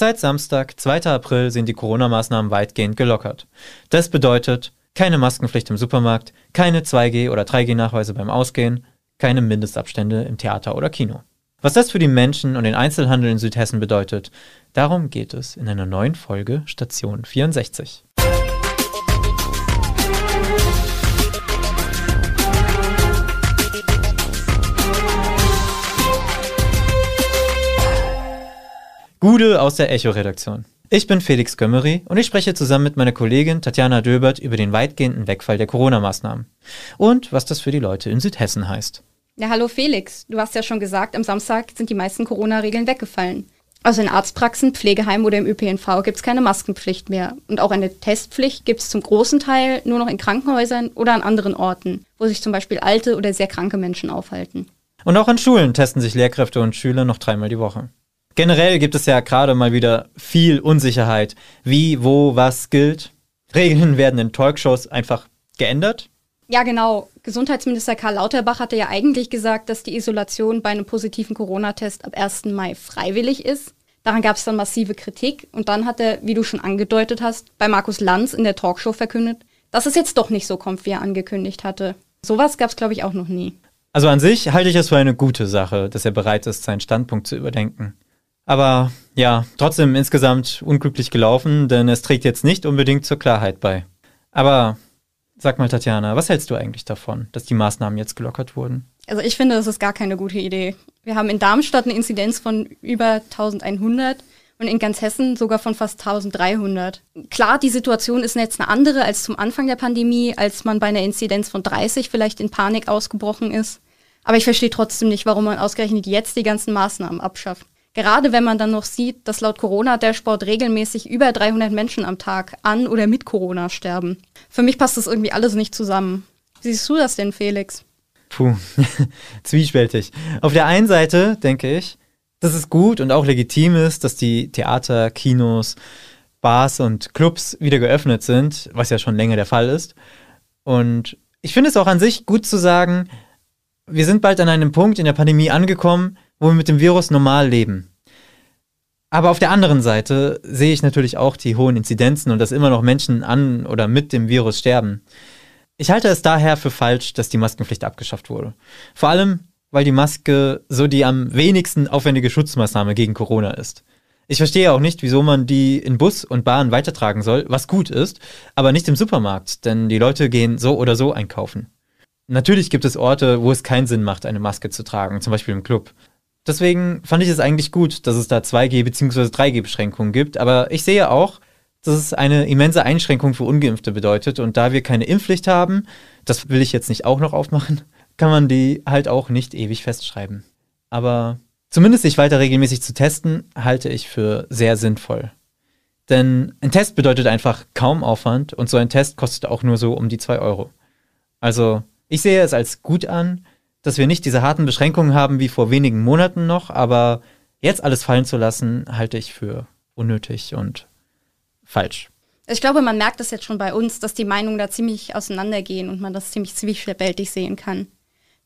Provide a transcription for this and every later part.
Seit Samstag, 2. April, sind die Corona-Maßnahmen weitgehend gelockert. Das bedeutet keine Maskenpflicht im Supermarkt, keine 2G- oder 3G-Nachweise beim Ausgehen, keine Mindestabstände im Theater oder Kino. Was das für die Menschen und den Einzelhandel in Südhessen bedeutet, darum geht es in einer neuen Folge Station 64. Gude aus der Echo-Redaktion. Ich bin Felix Gömmery und ich spreche zusammen mit meiner Kollegin Tatjana Döbert über den weitgehenden Wegfall der Corona-Maßnahmen und was das für die Leute in Südhessen heißt. Ja, hallo Felix. Du hast ja schon gesagt, am Samstag sind die meisten Corona-Regeln weggefallen. Also in Arztpraxen, Pflegeheimen oder im ÖPNV gibt es keine Maskenpflicht mehr. Und auch eine Testpflicht gibt es zum großen Teil nur noch in Krankenhäusern oder an anderen Orten, wo sich zum Beispiel alte oder sehr kranke Menschen aufhalten. Und auch an Schulen testen sich Lehrkräfte und Schüler noch dreimal die Woche. Generell gibt es ja gerade mal wieder viel Unsicherheit, wie, wo, was gilt. Regeln werden in Talkshows einfach geändert. Ja, genau. Gesundheitsminister Karl Lauterbach hatte ja eigentlich gesagt, dass die Isolation bei einem positiven Corona-Test ab 1. Mai freiwillig ist. Daran gab es dann massive Kritik und dann hat er, wie du schon angedeutet hast, bei Markus Lanz in der Talkshow verkündet, dass es jetzt doch nicht so kommt, wie er angekündigt hatte. Sowas gab es, glaube ich, auch noch nie. Also an sich halte ich es für eine gute Sache, dass er bereit ist, seinen Standpunkt zu überdenken. Aber ja, trotzdem insgesamt unglücklich gelaufen, denn es trägt jetzt nicht unbedingt zur Klarheit bei. Aber sag mal, Tatjana, was hältst du eigentlich davon, dass die Maßnahmen jetzt gelockert wurden? Also ich finde, das ist gar keine gute Idee. Wir haben in Darmstadt eine Inzidenz von über 1100 und in ganz Hessen sogar von fast 1300. Klar, die Situation ist jetzt eine andere als zum Anfang der Pandemie, als man bei einer Inzidenz von 30 vielleicht in Panik ausgebrochen ist. Aber ich verstehe trotzdem nicht, warum man ausgerechnet jetzt die ganzen Maßnahmen abschafft. Gerade wenn man dann noch sieht, dass laut Corona-Dashboard regelmäßig über 300 Menschen am Tag an oder mit Corona sterben. Für mich passt das irgendwie alles nicht zusammen. Wie siehst du das denn, Felix? Puh, zwiespältig. Auf der einen Seite denke ich, dass es gut und auch legitim ist, dass die Theater, Kinos, Bars und Clubs wieder geöffnet sind, was ja schon länger der Fall ist. Und ich finde es auch an sich gut zu sagen, wir sind bald an einem Punkt in der Pandemie angekommen, wo wir mit dem Virus normal leben. Aber auf der anderen Seite sehe ich natürlich auch die hohen Inzidenzen und dass immer noch Menschen an oder mit dem Virus sterben. Ich halte es daher für falsch, dass die Maskenpflicht abgeschafft wurde. Vor allem, weil die Maske so die am wenigsten aufwendige Schutzmaßnahme gegen Corona ist. Ich verstehe auch nicht, wieso man die in Bus und Bahn weitertragen soll, was gut ist, aber nicht im Supermarkt, denn die Leute gehen so oder so einkaufen. Natürlich gibt es Orte, wo es keinen Sinn macht, eine Maske zu tragen, zum Beispiel im Club. Deswegen fand ich es eigentlich gut, dass es da 2G- bzw. 3G-Beschränkungen gibt. Aber ich sehe auch, dass es eine immense Einschränkung für Ungeimpfte bedeutet. Und da wir keine Impfpflicht haben, das will ich jetzt nicht auch noch aufmachen, kann man die halt auch nicht ewig festschreiben. Aber zumindest sich weiter regelmäßig zu testen, halte ich für sehr sinnvoll. Denn ein Test bedeutet einfach kaum Aufwand und so ein Test kostet auch nur so um die 2 Euro. Also ich sehe es als gut an, dass wir nicht diese harten Beschränkungen haben wie vor wenigen Monaten noch, aber jetzt alles fallen zu lassen, halte ich für unnötig und falsch. Ich glaube, man merkt das jetzt schon bei uns, dass die Meinungen da ziemlich auseinandergehen und man das ziemlich zwiespältig sehen kann.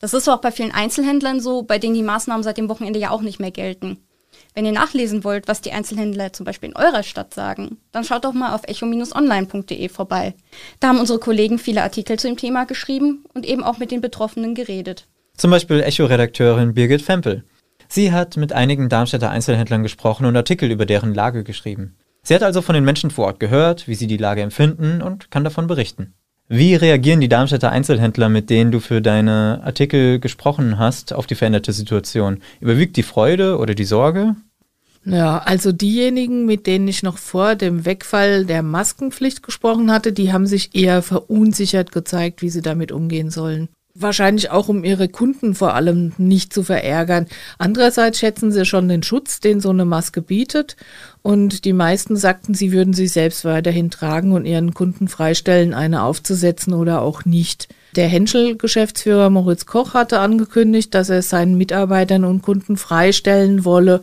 Das ist auch bei vielen Einzelhändlern so, bei denen die Maßnahmen seit dem Wochenende ja auch nicht mehr gelten. Wenn ihr nachlesen wollt, was die Einzelhändler zum Beispiel in eurer Stadt sagen, dann schaut doch mal auf echo-online.de vorbei. Da haben unsere Kollegen viele Artikel zu dem Thema geschrieben und eben auch mit den Betroffenen geredet. Zum Beispiel Echo-Redakteurin Birgit Fempel. Sie hat mit einigen Darmstädter Einzelhändlern gesprochen und Artikel über deren Lage geschrieben. Sie hat also von den Menschen vor Ort gehört, wie sie die Lage empfinden und kann davon berichten. Wie reagieren die Darmstädter Einzelhändler, mit denen du für deine Artikel gesprochen hast, auf die veränderte Situation? Überwiegt die Freude oder die Sorge? Ja, also diejenigen, mit denen ich noch vor dem Wegfall der Maskenpflicht gesprochen hatte, die haben sich eher verunsichert gezeigt, wie sie damit umgehen sollen. Wahrscheinlich auch, um ihre Kunden vor allem nicht zu verärgern. Andererseits schätzen sie schon den Schutz, den so eine Maske bietet. Und die meisten sagten, sie würden sie selbst weiterhin tragen und ihren Kunden freistellen, eine aufzusetzen oder auch nicht. Der Henschel-Geschäftsführer Moritz Koch hatte angekündigt, dass er seinen Mitarbeitern und Kunden freistellen wolle,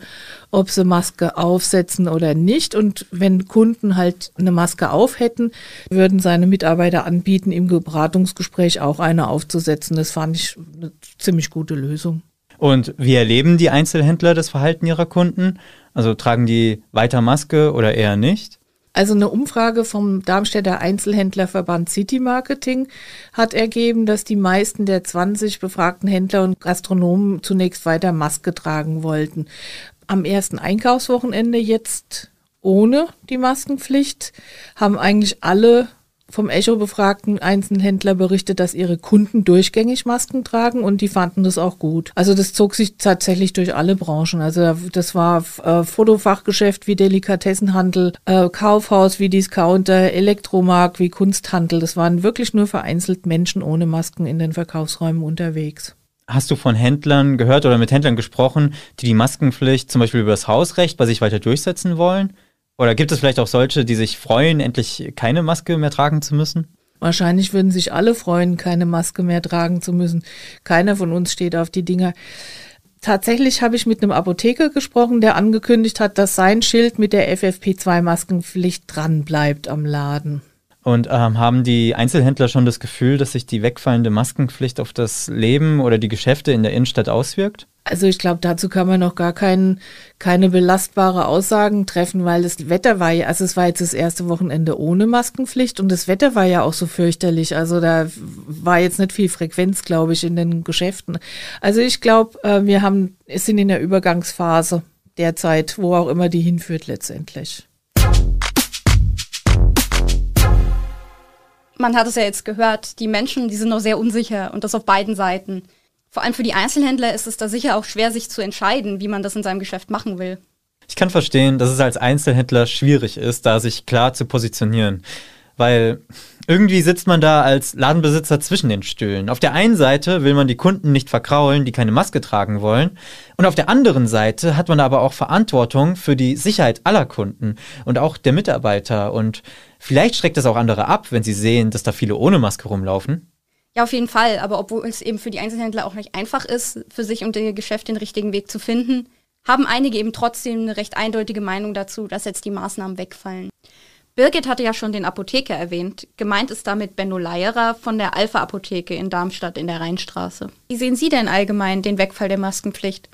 ob sie Maske aufsetzen oder nicht. Und wenn Kunden halt eine Maske auf hätten, würden seine Mitarbeiter anbieten, im Beratungsgespräch auch eine aufzusetzen. Das fand ich eine ziemlich gute Lösung. Und wie erleben die Einzelhändler das Verhalten ihrer Kunden? Also tragen die weiter Maske oder eher nicht? Also eine Umfrage vom Darmstädter Einzelhändlerverband City Marketing hat ergeben, dass die meisten der 20 befragten Händler und Gastronomen zunächst weiter Maske tragen wollten. Am ersten Einkaufswochenende jetzt ohne die Maskenpflicht haben eigentlich alle vom Echo befragten Einzelhändler berichtet, dass ihre Kunden durchgängig Masken tragen und die fanden das auch gut. Also das zog sich tatsächlich durch alle Branchen. Also das war äh, Fotofachgeschäft wie Delikatessenhandel, äh, Kaufhaus wie Discounter, Elektromarkt wie Kunsthandel. Das waren wirklich nur vereinzelt Menschen ohne Masken in den Verkaufsräumen unterwegs. Hast du von Händlern gehört oder mit Händlern gesprochen, die die Maskenpflicht zum Beispiel über das Hausrecht bei sich weiter durchsetzen wollen? Oder gibt es vielleicht auch solche, die sich freuen, endlich keine Maske mehr tragen zu müssen? Wahrscheinlich würden sich alle freuen, keine Maske mehr tragen zu müssen. Keiner von uns steht auf die Dinger. Tatsächlich habe ich mit einem Apotheker gesprochen, der angekündigt hat, dass sein Schild mit der FFP2-Maskenpflicht dran bleibt am Laden. Und ähm, haben die Einzelhändler schon das Gefühl, dass sich die wegfallende Maskenpflicht auf das Leben oder die Geschäfte in der Innenstadt auswirkt? Also ich glaube, dazu kann man noch gar kein, keine belastbare Aussagen treffen, weil das Wetter war ja, also es war jetzt das erste Wochenende ohne Maskenpflicht und das Wetter war ja auch so fürchterlich. Also da war jetzt nicht viel Frequenz, glaube ich, in den Geschäften. Also ich glaube, äh, wir haben, sind in der Übergangsphase derzeit, wo auch immer die hinführt letztendlich. Man hat es ja jetzt gehört, die Menschen, die sind noch sehr unsicher und das auf beiden Seiten. Vor allem für die Einzelhändler ist es da sicher auch schwer, sich zu entscheiden, wie man das in seinem Geschäft machen will. Ich kann verstehen, dass es als Einzelhändler schwierig ist, da sich klar zu positionieren. Weil irgendwie sitzt man da als Ladenbesitzer zwischen den Stühlen. Auf der einen Seite will man die Kunden nicht verkraulen, die keine Maske tragen wollen. Und auf der anderen Seite hat man aber auch Verantwortung für die Sicherheit aller Kunden und auch der Mitarbeiter. Und vielleicht schreckt es auch andere ab, wenn sie sehen, dass da viele ohne Maske rumlaufen. Ja, auf jeden Fall. Aber obwohl es eben für die Einzelhändler auch nicht einfach ist, für sich und ihr Geschäft den richtigen Weg zu finden, haben einige eben trotzdem eine recht eindeutige Meinung dazu, dass jetzt die Maßnahmen wegfallen. Birgit hatte ja schon den Apotheker erwähnt. Gemeint ist damit Benno Leierer von der Alpha Apotheke in Darmstadt in der Rheinstraße. Wie sehen Sie denn allgemein den Wegfall der Maskenpflicht?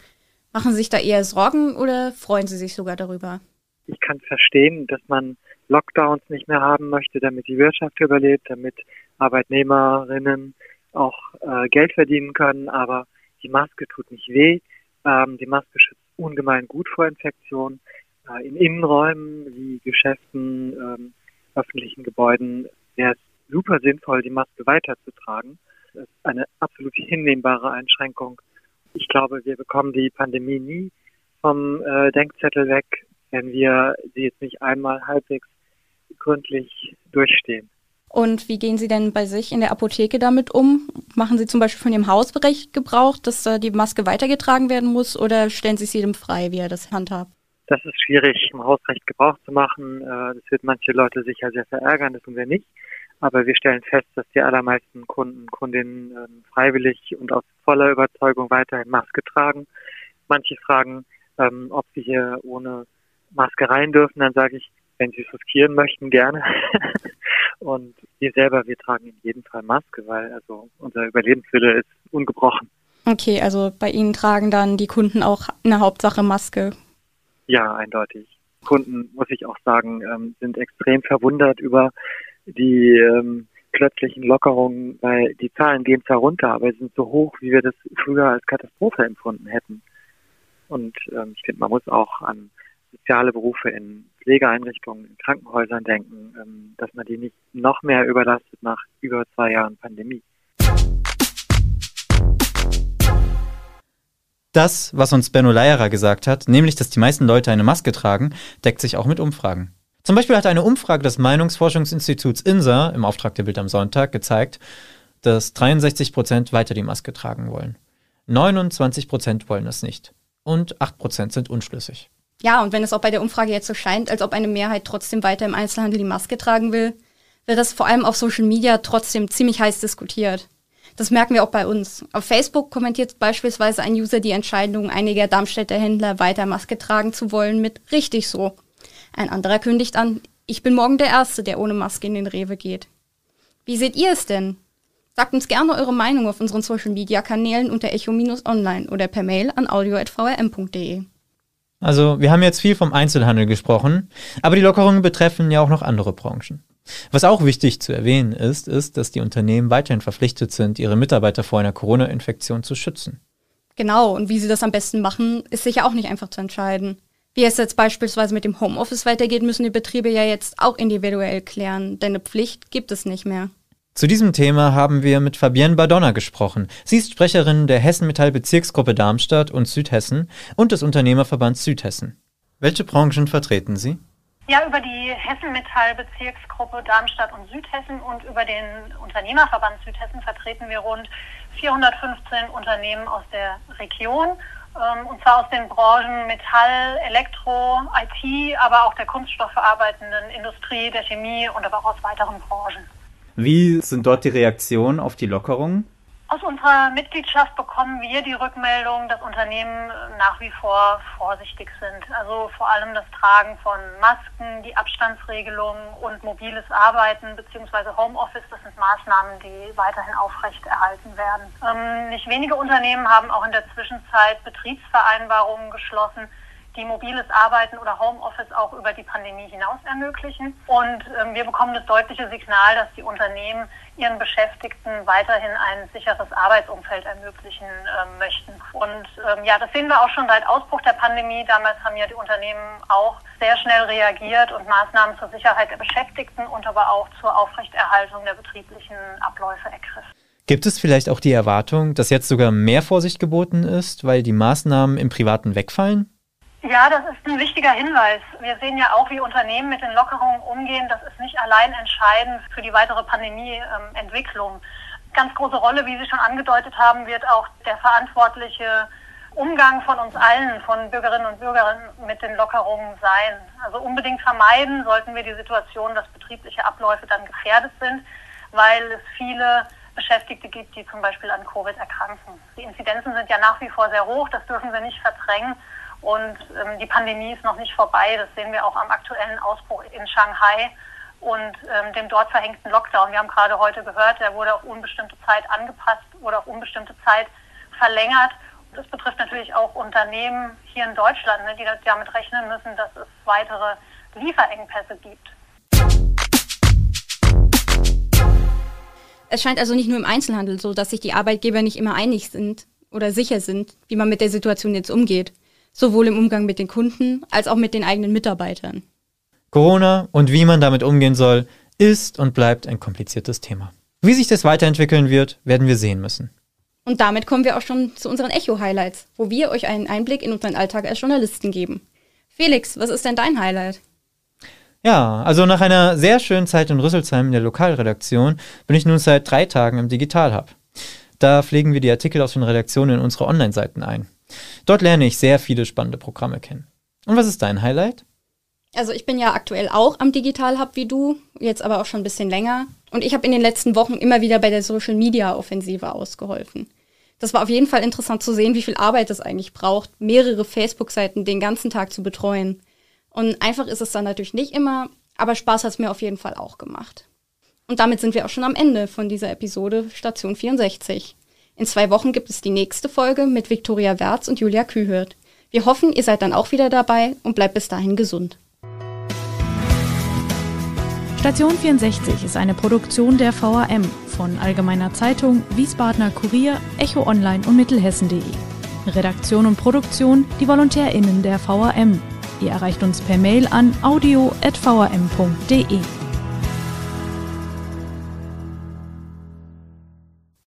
Machen Sie sich da eher Sorgen oder freuen Sie sich sogar darüber? Ich kann verstehen, dass man Lockdowns nicht mehr haben möchte, damit die Wirtschaft überlebt, damit Arbeitnehmerinnen auch äh, Geld verdienen können, aber die Maske tut nicht weh. Ähm, die Maske schützt ungemein gut vor Infektionen. Äh, in Innenräumen wie Geschäften, ähm, öffentlichen Gebäuden wäre es super sinnvoll, die Maske weiterzutragen. Das ist eine absolut hinnehmbare Einschränkung. Ich glaube, wir bekommen die Pandemie nie vom äh, Denkzettel weg, wenn wir sie jetzt nicht einmal halbwegs gründlich durchstehen. Und wie gehen Sie denn bei sich in der Apotheke damit um? Machen Sie zum Beispiel von Ihrem Hausbereich Gebrauch, dass äh, die Maske weitergetragen werden muss oder stellen Sie es jedem frei, wie er das handhabt? Das ist schwierig, im Hausrecht Gebrauch zu machen. Äh, das wird manche Leute sicher sehr verärgern, das tun wir nicht. Aber wir stellen fest, dass die allermeisten Kunden, Kundinnen ähm, freiwillig und aus voller Überzeugung weiterhin Maske tragen. Manche fragen, ähm, ob sie hier ohne Maske rein dürfen. Dann sage ich, wenn sie es riskieren möchten, gerne. und wir selber, wir tragen in jedem Fall Maske, weil also unser Überlebenswille ist ungebrochen. Okay, also bei Ihnen tragen dann die Kunden auch in der Hauptsache Maske. Ja, eindeutig. Kunden, muss ich auch sagen, ähm, sind extrem verwundert über die ähm, plötzlichen Lockerungen, weil die Zahlen gehen zwar runter, aber sie sind so hoch, wie wir das früher als Katastrophe empfunden hätten. Und ähm, ich finde, man muss auch an soziale Berufe in Pflegeeinrichtungen, in Krankenhäusern denken, ähm, dass man die nicht noch mehr überlastet nach über zwei Jahren Pandemie. Das, was uns Benno Leierer gesagt hat, nämlich, dass die meisten Leute eine Maske tragen, deckt sich auch mit Umfragen. Zum Beispiel hat eine Umfrage des Meinungsforschungsinstituts INSA im Auftrag der Bild am Sonntag gezeigt, dass 63 Prozent weiter die Maske tragen wollen. 29 Prozent wollen es nicht. Und 8 Prozent sind unschlüssig. Ja, und wenn es auch bei der Umfrage jetzt so scheint, als ob eine Mehrheit trotzdem weiter im Einzelhandel die Maske tragen will, wird das vor allem auf Social Media trotzdem ziemlich heiß diskutiert. Das merken wir auch bei uns. Auf Facebook kommentiert beispielsweise ein User die Entscheidung einiger Darmstädter Händler, weiter Maske tragen zu wollen, mit richtig so. Ein anderer kündigt an, ich bin morgen der Erste, der ohne Maske in den Rewe geht. Wie seht ihr es denn? Sagt uns gerne eure Meinung auf unseren Social Media Kanälen unter echo-online oder per Mail an audio.vrm.de. Also, wir haben jetzt viel vom Einzelhandel gesprochen, aber die Lockerungen betreffen ja auch noch andere Branchen. Was auch wichtig zu erwähnen ist, ist, dass die Unternehmen weiterhin verpflichtet sind, ihre Mitarbeiter vor einer Corona-Infektion zu schützen. Genau, und wie sie das am besten machen, ist sicher auch nicht einfach zu entscheiden. Wie es jetzt beispielsweise mit dem Homeoffice weitergeht, müssen die Betriebe ja jetzt auch individuell klären, denn eine Pflicht gibt es nicht mehr. Zu diesem Thema haben wir mit Fabienne Badonna gesprochen. Sie ist Sprecherin der Hessen Metall Bezirksgruppe Darmstadt und Südhessen und des Unternehmerverbands Südhessen. Welche Branchen vertreten Sie? Ja, über die Hessen Metall Bezirksgruppe Darmstadt und Südhessen und über den Unternehmerverband Südhessen vertreten wir rund 415 Unternehmen aus der Region ähm, und zwar aus den Branchen Metall, Elektro, IT, aber auch der kunststoffverarbeitenden Industrie, der Chemie und aber auch aus weiteren Branchen. Wie sind dort die Reaktionen auf die Lockerungen? Aus unserer Mitgliedschaft bekommen wir die Rückmeldung, dass Unternehmen nach wie vor vorsichtig sind. Also vor allem das Tragen von Masken, die Abstandsregelung und mobiles Arbeiten bzw. Homeoffice, das sind Maßnahmen, die weiterhin aufrechterhalten werden. Ähm, nicht wenige Unternehmen haben auch in der Zwischenzeit Betriebsvereinbarungen geschlossen, die mobiles Arbeiten oder Homeoffice auch über die Pandemie hinaus ermöglichen. Und ähm, wir bekommen das deutliche Signal, dass die Unternehmen ihren Beschäftigten weiterhin ein sicheres Arbeitsumfeld ermöglichen ähm, möchten. Und ähm, ja, das sehen wir auch schon seit Ausbruch der Pandemie. Damals haben ja die Unternehmen auch sehr schnell reagiert und Maßnahmen zur Sicherheit der Beschäftigten und aber auch zur Aufrechterhaltung der betrieblichen Abläufe ergriffen. Gibt es vielleicht auch die Erwartung, dass jetzt sogar mehr Vorsicht geboten ist, weil die Maßnahmen im Privaten wegfallen? Ja, das ist ein wichtiger Hinweis. Wir sehen ja auch, wie Unternehmen mit den Lockerungen umgehen. Das ist nicht allein entscheidend für die weitere Pandemieentwicklung. Ganz große Rolle, wie Sie schon angedeutet haben, wird auch der verantwortliche Umgang von uns allen, von Bürgerinnen und Bürgern mit den Lockerungen sein. Also unbedingt vermeiden sollten wir die Situation, dass betriebliche Abläufe dann gefährdet sind, weil es viele Beschäftigte gibt, die zum Beispiel an Covid erkranken. Die Inzidenzen sind ja nach wie vor sehr hoch, das dürfen wir nicht verdrängen. Und ähm, die Pandemie ist noch nicht vorbei. Das sehen wir auch am aktuellen Ausbruch in Shanghai und ähm, dem dort verhängten Lockdown. Wir haben gerade heute gehört, der wurde auf unbestimmte Zeit angepasst oder auf unbestimmte Zeit verlängert. Das betrifft natürlich auch Unternehmen hier in Deutschland, ne, die damit rechnen müssen, dass es weitere Lieferengpässe gibt. Es scheint also nicht nur im Einzelhandel so, dass sich die Arbeitgeber nicht immer einig sind oder sicher sind, wie man mit der Situation jetzt umgeht sowohl im Umgang mit den Kunden als auch mit den eigenen Mitarbeitern. Corona und wie man damit umgehen soll, ist und bleibt ein kompliziertes Thema. Wie sich das weiterentwickeln wird, werden wir sehen müssen. Und damit kommen wir auch schon zu unseren Echo-Highlights, wo wir euch einen Einblick in unseren Alltag als Journalisten geben. Felix, was ist denn dein Highlight? Ja, also nach einer sehr schönen Zeit in Rüsselsheim in der Lokalredaktion bin ich nun seit drei Tagen im Digital Hub. Da pflegen wir die Artikel aus den Redaktionen in unsere Online-Seiten ein. Dort lerne ich sehr viele spannende Programme kennen. Und was ist dein Highlight? Also ich bin ja aktuell auch am Digital Hub wie du, jetzt aber auch schon ein bisschen länger. Und ich habe in den letzten Wochen immer wieder bei der Social Media Offensive ausgeholfen. Das war auf jeden Fall interessant zu sehen, wie viel Arbeit es eigentlich braucht, mehrere Facebook-Seiten den ganzen Tag zu betreuen. Und einfach ist es dann natürlich nicht immer, aber Spaß hat es mir auf jeden Fall auch gemacht. Und damit sind wir auch schon am Ende von dieser Episode Station 64. In zwei Wochen gibt es die nächste Folge mit Viktoria Werz und Julia Kühhirt. Wir hoffen, ihr seid dann auch wieder dabei und bleibt bis dahin gesund. Station 64 ist eine Produktion der VAM von Allgemeiner Zeitung, Wiesbadener Kurier, Echo Online und Mittelhessen.de. Redaktion und Produktion die VolontärInnen der VAM. Ihr erreicht uns per Mail an audio.vam.de.